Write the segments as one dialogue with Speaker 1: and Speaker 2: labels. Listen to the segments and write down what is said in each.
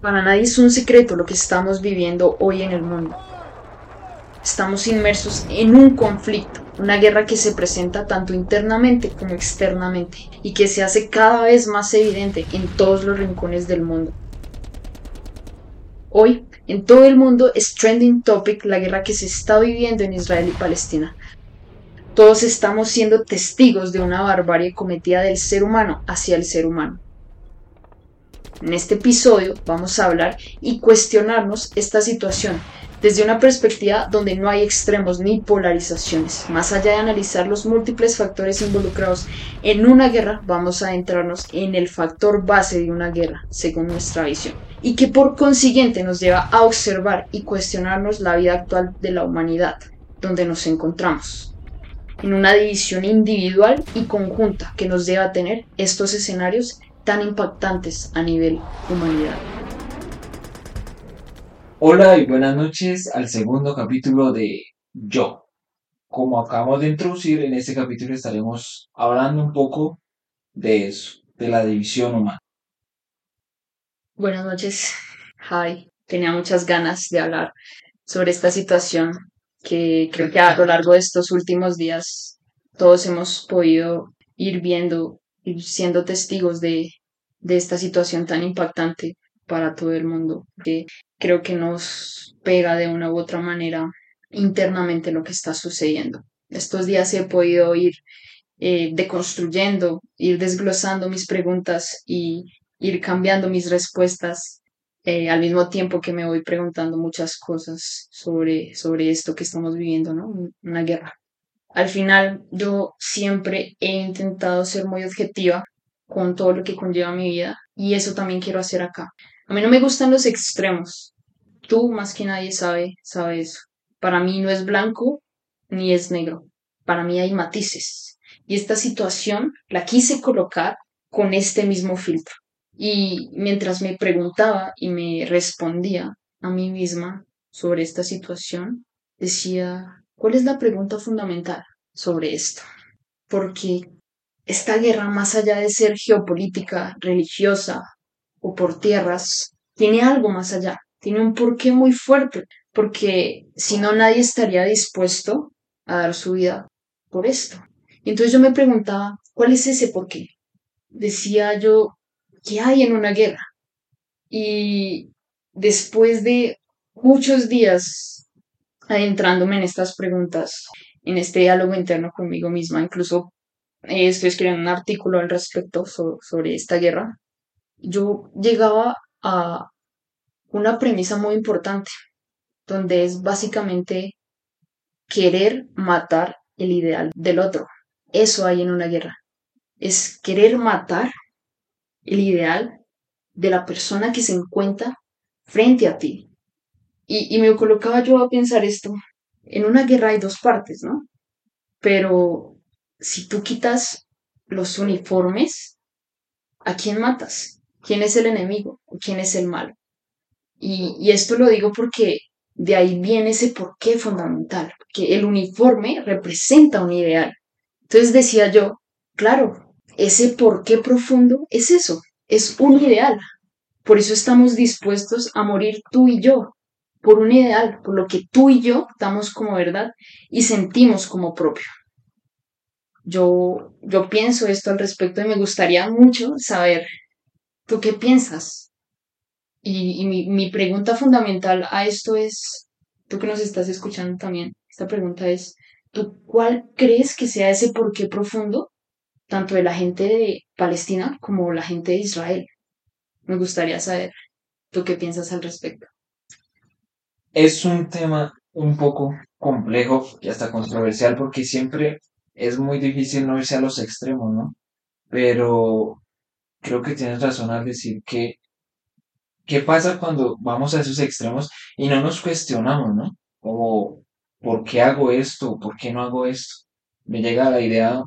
Speaker 1: Para nadie es un secreto lo que estamos viviendo hoy en el mundo. Estamos inmersos en un conflicto, una guerra que se presenta tanto internamente como externamente y que se hace cada vez más evidente en todos los rincones del mundo. Hoy, en todo el mundo es trending topic la guerra que se está viviendo en Israel y Palestina. Todos estamos siendo testigos de una barbarie cometida del ser humano hacia el ser humano. En este episodio vamos a hablar y cuestionarnos esta situación desde una perspectiva donde no hay extremos ni polarizaciones. Más allá de analizar los múltiples factores involucrados en una guerra, vamos a adentrarnos en el factor base de una guerra, según nuestra visión, y que por consiguiente nos lleva a observar y cuestionarnos la vida actual de la humanidad, donde nos encontramos en una división individual y conjunta que nos lleva a tener estos escenarios tan impactantes a nivel humanidad.
Speaker 2: Hola y buenas noches al segundo capítulo de Yo. Como acabamos de introducir, en este capítulo estaremos hablando un poco de eso, de la división humana.
Speaker 1: Buenas noches, Hi. Tenía muchas ganas de hablar sobre esta situación que creo que a lo largo de estos últimos días todos hemos podido ir viendo y siendo testigos de, de esta situación tan impactante para todo el mundo, que creo que nos pega de una u otra manera internamente lo que está sucediendo. Estos días he podido ir eh, deconstruyendo, ir desglosando mis preguntas y ir cambiando mis respuestas eh, al mismo tiempo que me voy preguntando muchas cosas sobre, sobre esto que estamos viviendo, ¿no? Una guerra. Al final, yo siempre he intentado ser muy objetiva con todo lo que conlleva mi vida y eso también quiero hacer acá. A mí no me gustan los extremos. Tú más que nadie sabe, sabe eso. Para mí no es blanco ni es negro. Para mí hay matices. Y esta situación la quise colocar con este mismo filtro. Y mientras me preguntaba y me respondía a mí misma sobre esta situación, decía, ¿cuál es la pregunta fundamental sobre esto? Porque esta guerra, más allá de ser geopolítica, religiosa o por tierras, tiene algo más allá, tiene un porqué muy fuerte, porque si no nadie estaría dispuesto a dar su vida por esto. Entonces yo me preguntaba, ¿cuál es ese porqué? Decía yo, ¿qué hay en una guerra? Y después de muchos días adentrándome en estas preguntas, en este diálogo interno conmigo misma, incluso eh, estoy escribiendo un artículo al respecto sobre esta guerra, yo llegaba a una premisa muy importante, donde es básicamente querer matar el ideal del otro. Eso hay en una guerra. Es querer matar el ideal de la persona que se encuentra frente a ti. Y, y me colocaba yo a pensar esto. En una guerra hay dos partes, ¿no? Pero si tú quitas los uniformes, ¿a quién matas? ¿Quién es el enemigo? ¿O quién es el malo? Y, esto lo digo porque de ahí viene ese porqué fundamental, que el uniforme representa un ideal. Entonces decía yo, claro, ese porqué profundo es eso, es un ideal. Por eso estamos dispuestos a morir tú y yo, por un ideal, por lo que tú y yo damos como verdad y sentimos como propio. Yo, yo pienso esto al respecto y me gustaría mucho saber, ¿tú qué piensas? Y, mi, pregunta fundamental a esto es, tú que nos estás escuchando también, esta pregunta es, ¿tú cuál crees que sea ese porqué profundo, tanto de la gente de Palestina como la gente de Israel? Me gustaría saber, ¿tú qué piensas al respecto?
Speaker 2: Es un tema un poco complejo y hasta controversial porque siempre es muy difícil no irse a los extremos, ¿no? Pero creo que tienes razón al decir que ¿Qué pasa cuando vamos a esos extremos y no nos cuestionamos, ¿no? Como, ¿por qué hago esto? ¿Por qué no hago esto? Me llega la idea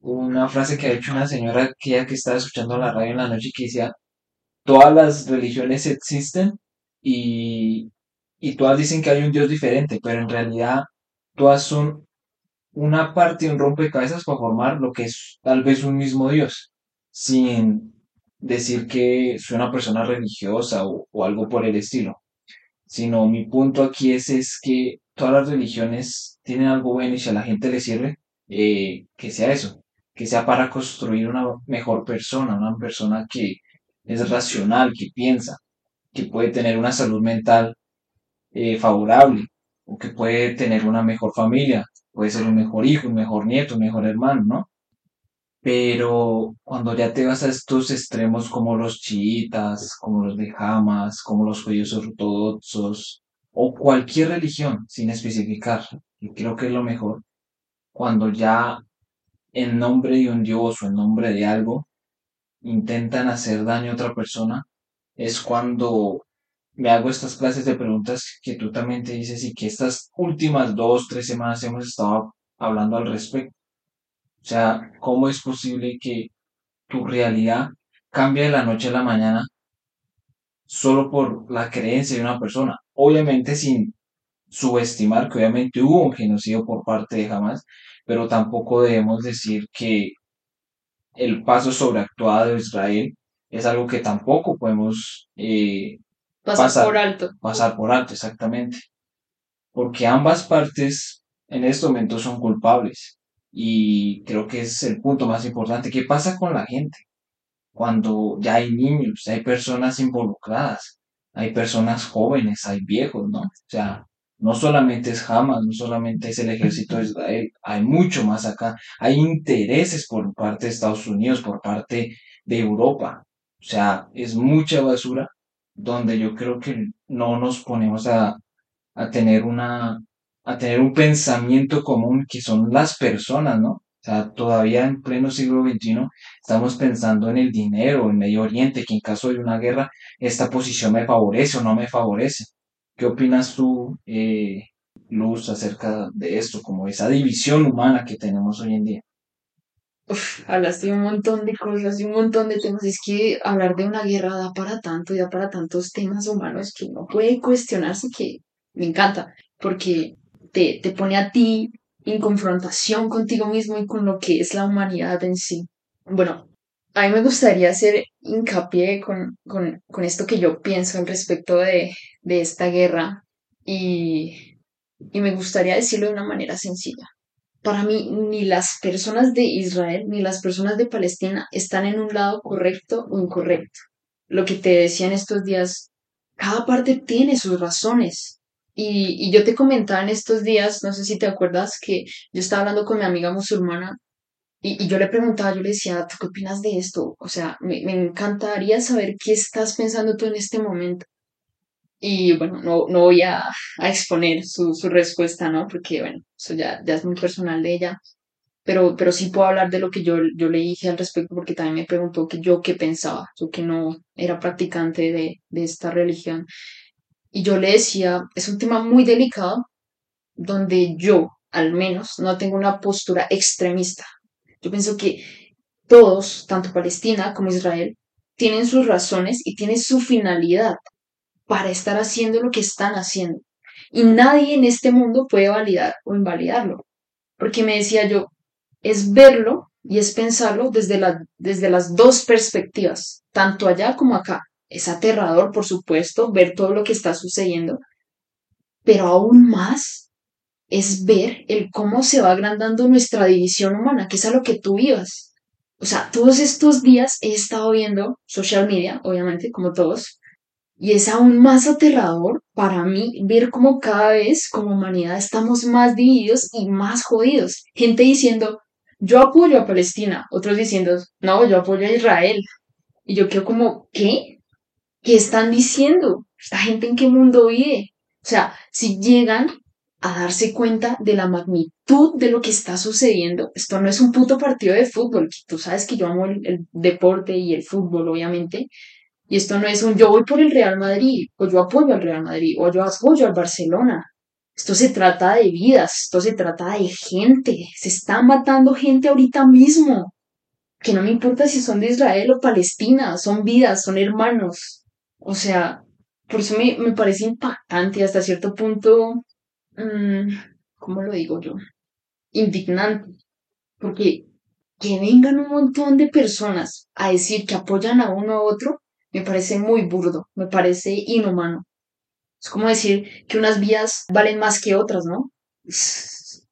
Speaker 2: una frase que ha dicho una señora que que estaba escuchando la radio en la noche que decía, todas las religiones existen y, y todas dicen que hay un Dios diferente, pero en realidad todas son una parte un rompecabezas para formar lo que es tal vez un mismo Dios, sin decir que soy una persona religiosa o, algo por el estilo. Sino mi punto aquí es, es que todas las religiones tienen algo bueno y si a la gente le sirve, eh, que sea eso, que sea para construir una mejor persona, una persona que es racional, que piensa, que puede tener una salud mental eh, favorable o que puede tener una mejor familia, puede ser un mejor hijo, un mejor nieto, un mejor hermano, ¿no? Pero cuando ya te vas a estos extremos como los chiitas, como los de Hamas, como los judíos ortodoxos, o cualquier religión, sin especificar, y creo que es lo mejor, cuando ya en nombre de un Dios o en nombre de algo intentan hacer daño a otra persona, es cuando me hago estas clases de preguntas que tú también te dices y que estas últimas dos, tres semanas hemos estado hablando al respecto. O sea, ¿cómo es posible que tu realidad cambie de la noche a la mañana solo por la creencia de una persona? Obviamente sin subestimar que obviamente hubo un genocidio por parte de Hamas, pero tampoco debemos decir que el paso sobreactuado de Israel es algo que tampoco podemos eh,
Speaker 1: Pasar
Speaker 2: pasar,
Speaker 1: por alto.
Speaker 2: pasar por alto, exactamente. Porque ambas partes en este momento son culpables. Y creo que es el punto más importante. ¿Qué pasa con la gente? Cuando ya hay niños, hay personas involucradas, hay personas jóvenes, hay viejos, ¿no? O sea, no solamente es Hamas, no solamente es el ejército de Israel, hay mucho más acá. Hay intereses por parte de Estados Unidos, por parte de Europa. O sea, es mucha basura donde yo creo que no nos ponemos a, a tener una, a tener un pensamiento común que son las personas, ¿no? O sea, todavía en pleno siglo XXI estamos pensando en el dinero, en Medio Oriente, que en caso de una guerra, esta posición me favorece o no me favorece. ¿Qué opinas tú, eh, Luz, acerca de esto, como esa división humana que tenemos hoy en día?
Speaker 1: Uf, hablaste de un montón de cosas y un montón de temas. Es que hablar de una guerra da para tanto y da para tantos temas humanos que uno puede cuestionarse que me encanta, porque te, te pone a ti en confrontación contigo mismo y con lo que es la humanidad en sí. Bueno, a mí me gustaría hacer hincapié con, con, con esto que yo pienso al respecto de, de esta guerra y, y me gustaría decirlo de una manera sencilla. Para mí, ni las personas de Israel ni las personas de Palestina están en un lado correcto o incorrecto. Lo que te decía en estos días, cada parte tiene sus razones. Y, y yo te comentaba en estos días, no sé si te acuerdas, que yo estaba hablando con mi amiga musulmana y, y yo le preguntaba, yo le decía, ¿tú qué opinas de esto? O sea, me, me encantaría saber qué estás pensando tú en este momento. Y bueno, no, no voy a, a exponer su, su respuesta, ¿no? Porque bueno, eso ya, ya es muy personal de ella. Pero, pero sí puedo hablar de lo que yo, yo le dije al respecto, porque también me preguntó que yo qué pensaba, yo que no era practicante de, de esta religión. Y yo le decía, es un tema muy delicado, donde yo, al menos, no tengo una postura extremista. Yo pienso que todos, tanto Palestina como Israel, tienen sus razones y tienen su finalidad para estar haciendo lo que están haciendo. Y nadie en este mundo puede validar o invalidarlo. Porque me decía yo, es verlo y es pensarlo desde, la, desde las dos perspectivas, tanto allá como acá. Es aterrador, por supuesto, ver todo lo que está sucediendo, pero aún más es ver el cómo se va agrandando nuestra división humana, que es a lo que tú ibas. O sea, todos estos días he estado viendo social media, obviamente, como todos, y es aún más aterrador para mí ver cómo cada vez como humanidad estamos más divididos y más jodidos. Gente diciendo, yo apoyo a Palestina, otros diciendo, no, yo apoyo a Israel. Y yo quedo como, ¿qué? ¿Qué están diciendo? ¿Esta gente en qué mundo vive? O sea, si llegan a darse cuenta de la magnitud de lo que está sucediendo, esto no es un puto partido de fútbol. Tú sabes que yo amo el, el deporte y el fútbol, obviamente, y esto no es un yo voy por el Real Madrid, o yo apoyo al Real Madrid, o yo apoyo al Barcelona. Esto se trata de vidas, esto se trata de gente. Se está matando gente ahorita mismo. Que no me importa si son de Israel o Palestina, son vidas, son hermanos. O sea, por eso me, me parece impactante hasta cierto punto, mm, ¿cómo lo digo yo? Indignante. Porque que vengan un montón de personas a decir que apoyan a uno u otro, me parece muy burdo, me parece inhumano. Es como decir que unas vías valen más que otras, ¿no?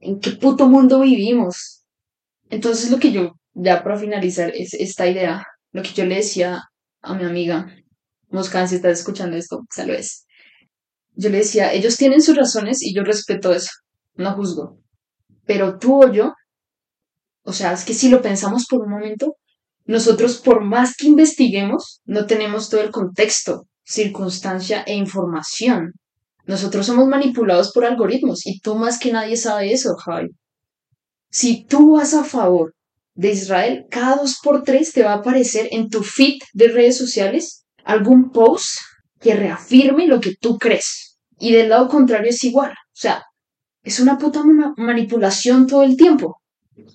Speaker 1: ¿En qué puto mundo vivimos? Entonces lo que yo, ya para finalizar, es esta idea, lo que yo le decía a mi amiga, Moscan, si estás escuchando esto, saludes. Yo le decía, ellos tienen sus razones y yo respeto eso, no juzgo. Pero tú o yo, o sea, es que si lo pensamos por un momento, nosotros por más que investiguemos, no tenemos todo el contexto, circunstancia e información. Nosotros somos manipulados por algoritmos y tú más que nadie sabe eso, Javi. Si tú vas a favor de Israel, cada dos por tres te va a aparecer en tu feed de redes sociales algún post que reafirme lo que tú crees. Y del lado contrario es igual. O sea, es una puta manipulación todo el tiempo.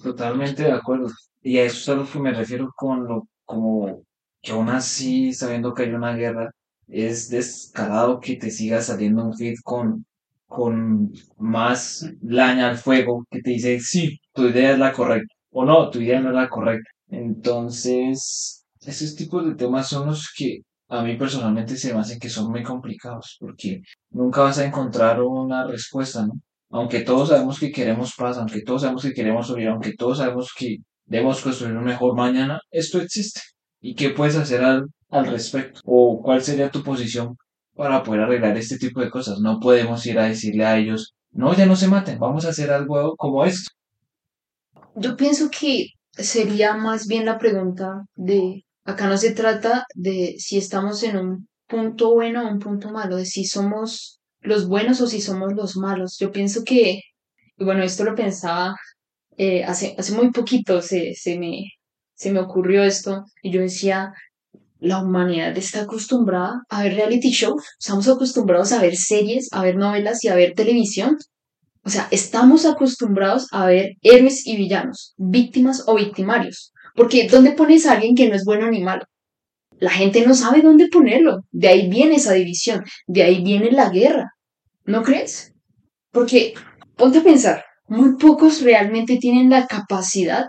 Speaker 2: Totalmente de acuerdo. Y a eso es a lo que me refiero con lo como que aún así, sabiendo que hay una guerra, es descarado que te siga saliendo un feed con, con más laña al fuego que te dice, sí, tu idea es la correcta, o no, tu idea no es la correcta. Entonces, esos tipos de temas son los que a mí personalmente se me hacen que son muy complicados, porque nunca vas a encontrar una respuesta, ¿no? Aunque todos sabemos que queremos paz, aunque todos sabemos que queremos subir, aunque todos sabemos que debemos construir un mejor mañana, esto existe. ¿Y qué puedes hacer al, al respecto? ¿O cuál sería tu posición para poder arreglar este tipo de cosas? No podemos ir a decirle a ellos, no, ya no se maten, vamos a hacer algo como esto.
Speaker 1: Yo pienso que sería más bien la pregunta de, acá no se trata de si estamos en un punto bueno o un punto malo, de si somos los buenos o si somos los malos. Yo pienso que, y bueno, esto lo pensaba eh, hace, hace muy poquito, se, se, me, se me ocurrió esto y yo decía, la humanidad está acostumbrada a ver reality shows, estamos acostumbrados a ver series, a ver novelas y a ver televisión. O sea, estamos acostumbrados a ver héroes y villanos, víctimas o victimarios. Porque ¿dónde pones a alguien que no es bueno ni malo? La gente no sabe dónde ponerlo. De ahí viene esa división, de ahí viene la guerra. ¿No crees? Porque, ponte a pensar, muy pocos realmente tienen la capacidad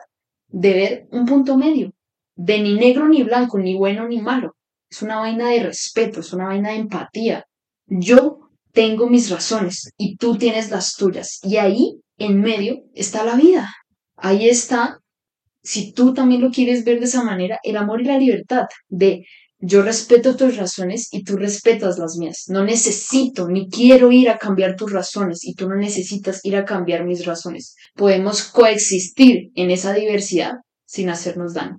Speaker 1: de ver un punto medio, de ni negro ni blanco, ni bueno ni malo. Es una vaina de respeto, es una vaina de empatía. Yo tengo mis razones y tú tienes las tuyas. Y ahí, en medio, está la vida. Ahí está si tú también lo quieres ver de esa manera, el amor y la libertad de yo respeto tus razones y tú respetas las mías. No necesito ni quiero ir a cambiar tus razones y tú no necesitas ir a cambiar mis razones. Podemos coexistir en esa diversidad sin hacernos daño.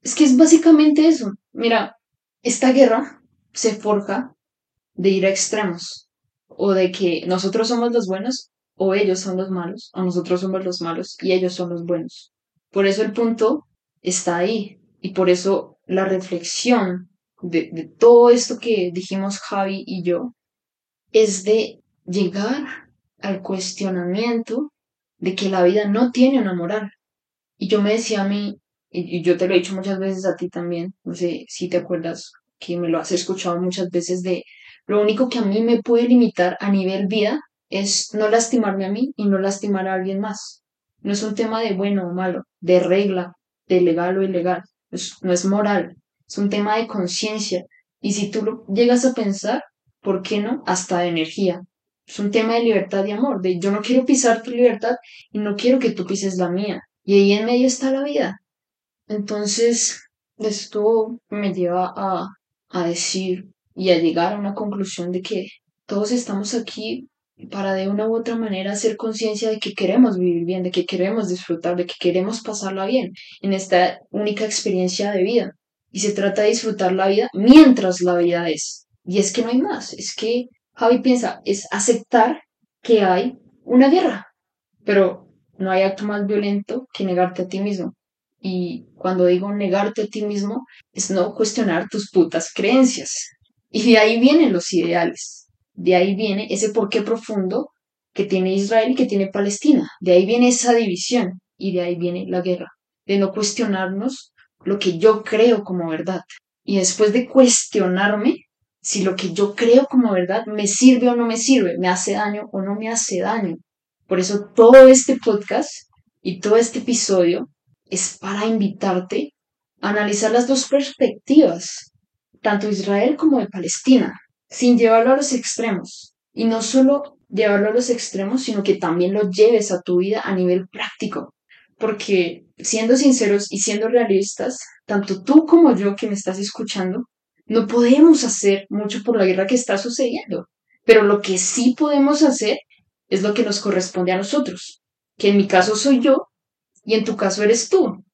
Speaker 1: Es que es básicamente eso. Mira, esta guerra se forja de ir a extremos o de que nosotros somos los buenos o ellos son los malos, o nosotros somos los malos y ellos son los buenos. Por eso el punto está ahí y por eso la reflexión de, todo esto que dijimos Javi y yo es de llegar al cuestionamiento de que la vida no tiene una moral. Y yo me decía a mí, y yo te lo he dicho muchas veces a ti también, no sé si te acuerdas que me lo has escuchado muchas veces de lo único que a mí me puede limitar a nivel vida es no lastimarme a mí y no lastimar a alguien más. No es un tema de bueno o malo, de regla, de legal o ilegal. no es moral, es un tema de conciencia. Y si tú lo llegas a pensar, ¿por qué no? Hasta de energía. Es un tema de libertad y amor, de yo no quiero pisar tu libertad y no quiero que tú pises la mía. Y ahí en medio está la vida. Entonces, esto me lleva a, a decir y a llegar a una conclusión de que todos estamos aquí para de una u otra manera hacer conciencia de que queremos vivir bien, de que queremos disfrutar, de que queremos pasarla bien en esta única experiencia de vida. Y se trata de disfrutar la vida mientras la vida es. Y es que no hay más. Es que Javi piensa, es aceptar que hay una guerra. Pero no hay acto más violento que negarte a ti mismo. Y cuando digo negarte a ti mismo, es no cuestionar tus putas creencias. Y de ahí vienen los ideales de ahí viene ese porqué profundo que tiene Israel y que tiene Palestina. De ahí viene esa división y de ahí viene la guerra, de no cuestionarnos lo que yo creo como verdad. Y después de cuestionarme si lo que yo creo como verdad me sirve o no me sirve, me hace daño o no me hace daño. Por eso todo este podcast y todo este episodio es para invitarte a analizar las dos perspectivas, tanto Israel como de Palestina, sin llevarlo a los extremos. Y no solo llevarlo a los extremos, sino que también lo lleves a tu vida a nivel práctico. Porque siendo sinceros y siendo realistas, tanto tú como yo que me estás escuchando, no podemos hacer mucho por la guerra que está sucediendo, pero lo que sí podemos hacer es lo que nos corresponde a nosotros, que en mi caso soy yo y en tu caso eres tú.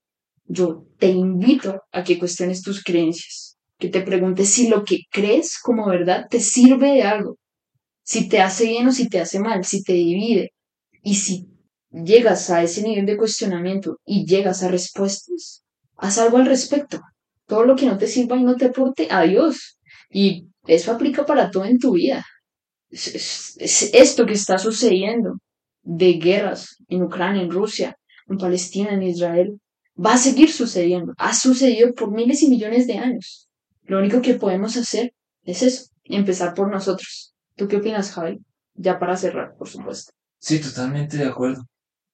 Speaker 1: Yo te invito a que cuestiones tus creencias, que te preguntes si lo que crees como verdad te sirve de algo, si te hace bien o si te hace mal, si te divide. Y si llegas a ese nivel de cuestionamiento y llegas a respuestas, haz algo al respecto todo lo que no te sirva y no te aporte, adiós. Y eso aplica para todo en tu vida. Es, esto que está sucediendo de guerras en Ucrania, en Rusia, en Palestina, en Israel, va a seguir sucediendo. Ha sucedido por miles y millones de años. Lo único que podemos hacer es eso, empezar por nosotros. ¿Tú qué opinas, Javi? Ya para cerrar, por supuesto.
Speaker 2: Sí, totalmente de acuerdo.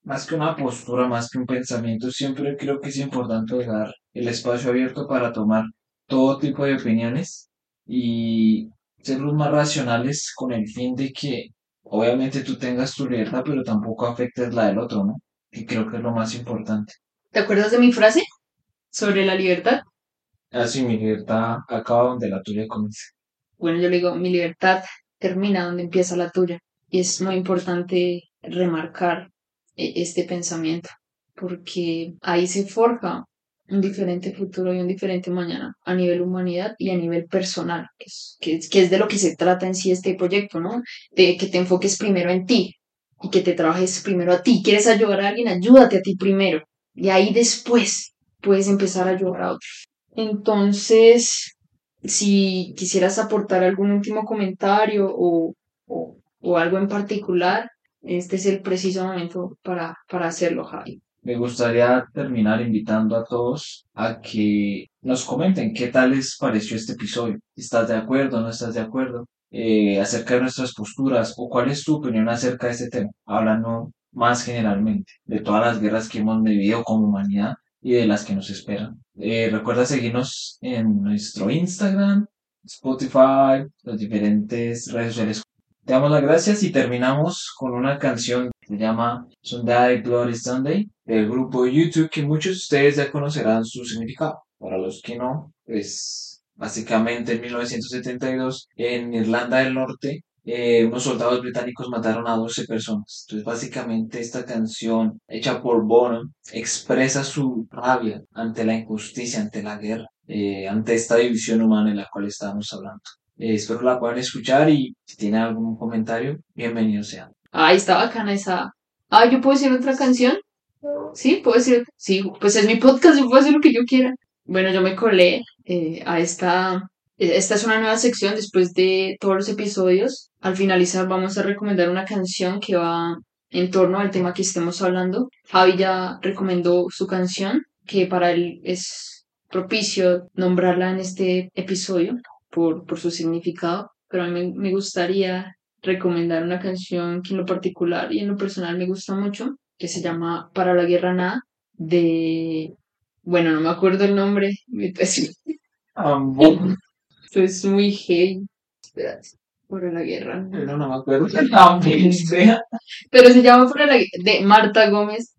Speaker 2: Más que una postura, más que un pensamiento, siempre creo que es importante dejar el espacio abierto para tomar todo tipo de opiniones y ser los más racionales con el fin de que obviamente tú tengas tu libertad, pero tampoco afectes la del otro, ¿no? Y creo que es lo más importante.
Speaker 1: ¿Te acuerdas de mi frase sobre la libertad?
Speaker 2: Así, mi libertad acaba donde la tuya comienza.
Speaker 1: Bueno, yo le digo, mi libertad termina donde empieza la tuya. Y es muy importante remarcar e-, este pensamiento, porque ahí se forja un diferente futuro y un diferente mañana a nivel humanidad y a nivel personal, que es, que, es de lo que se trata en sí este proyecto, ¿no? De que te enfoques primero en ti y que te trabajes primero a ti. ¿Quieres ayudar a alguien? Ayúdate a ti primero. Y ahí después puedes empezar a ayudar a otros. Entonces, si quisieras aportar algún último comentario o, o, algo en particular, este es el preciso momento para, para hacerlo, Javi
Speaker 2: me gustaría terminar invitando a todos a que nos comenten qué tal les pareció este episodio. ¿Estás de acuerdo? ¿No estás de acuerdo? Eh, acerca de nuestras posturas o cuál es tu opinión acerca de este tema, hablando más generalmente de todas las guerras que hemos vivido como humanidad y de las que nos esperan. Eh, recuerda seguirnos en nuestro Instagram, Spotify, las diferentes redes sociales. Te damos las gracias y terminamos con una canción se llama Sunday Bloody Sunday, del grupo YouTube que muchos de ustedes ya conocerán su significado. Para los que no, pues básicamente en 1972 en Irlanda del Norte eh, unos soldados británicos mataron a 12 personas. Entonces, básicamente, esta canción hecha por Bono expresa su rabia ante la injusticia, ante la guerra, eh, ante esta división humana en la cual estamos hablando. Eh, espero la puedan escuchar y si tienen algún comentario, bienvenido sean.
Speaker 1: Ay, está bacana esa. Ah, ¿yo puedo decir otra canción? Sí, puedo decir. Sí, pues es mi podcast, yo puedo hacer lo que yo quiera. Bueno, yo me colé eh, a esta. Esta es una nueva sección después de todos los episodios. Al finalizar vamos a recomendar una canción que va en torno al tema que estemos hablando. Javi ya recomendó su canción, que para él es propicio nombrarla en este episodio por, por su significado, pero a mí me gustaría recomendar una canción que en lo particular y en lo personal me gusta mucho, que se llama Para la Guerra Nada, de... Bueno, no me acuerdo el nombre. Esto es muy heavy. Espérate. Para la Guerra
Speaker 2: Nada. No, me acuerdo
Speaker 1: Pero se llama Para la de Marta Gómez.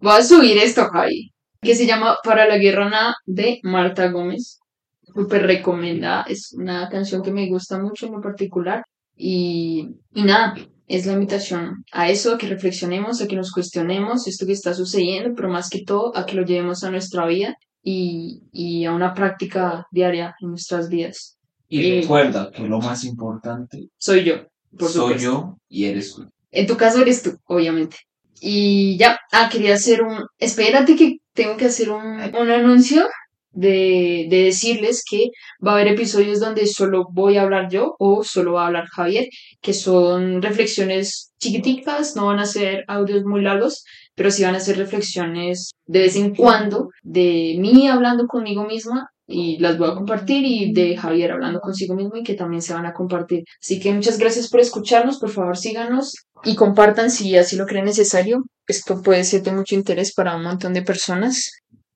Speaker 1: Voy a subir esto, Javi. Que se llama Para la Guerra Nada de Marta Gómez. Súper recomendada. Es una canción que me gusta mucho en lo particular. Y, y nada, es la invitación a eso, a que reflexionemos, a que nos cuestionemos esto que está sucediendo, pero más que todo a que lo llevemos a nuestra vida y, y a una práctica diaria en nuestras vidas.
Speaker 2: Y recuerda que lo más importante
Speaker 1: soy yo.
Speaker 2: Por soy yo y eres tú.
Speaker 1: En tu caso eres tú, obviamente. Y ya, ah, quería hacer un... Espérate que tengo que hacer un, un anuncio de, de decirles que va a haber episodios donde solo voy a hablar yo o solo va a hablar Javier, que son reflexiones chiquiticas, no van a ser audios muy largos, pero sí van a ser reflexiones de vez en cuando de mí hablando conmigo misma y las voy a compartir y de Javier hablando consigo mismo y que también se van a compartir. Así que muchas gracias por escucharnos, por favor síganos y compartan si así lo creen necesario. Esto puede ser de mucho interés para un montón de personas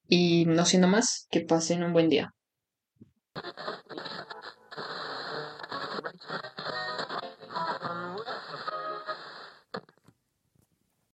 Speaker 1: y no siendo más, que pasen un buen día.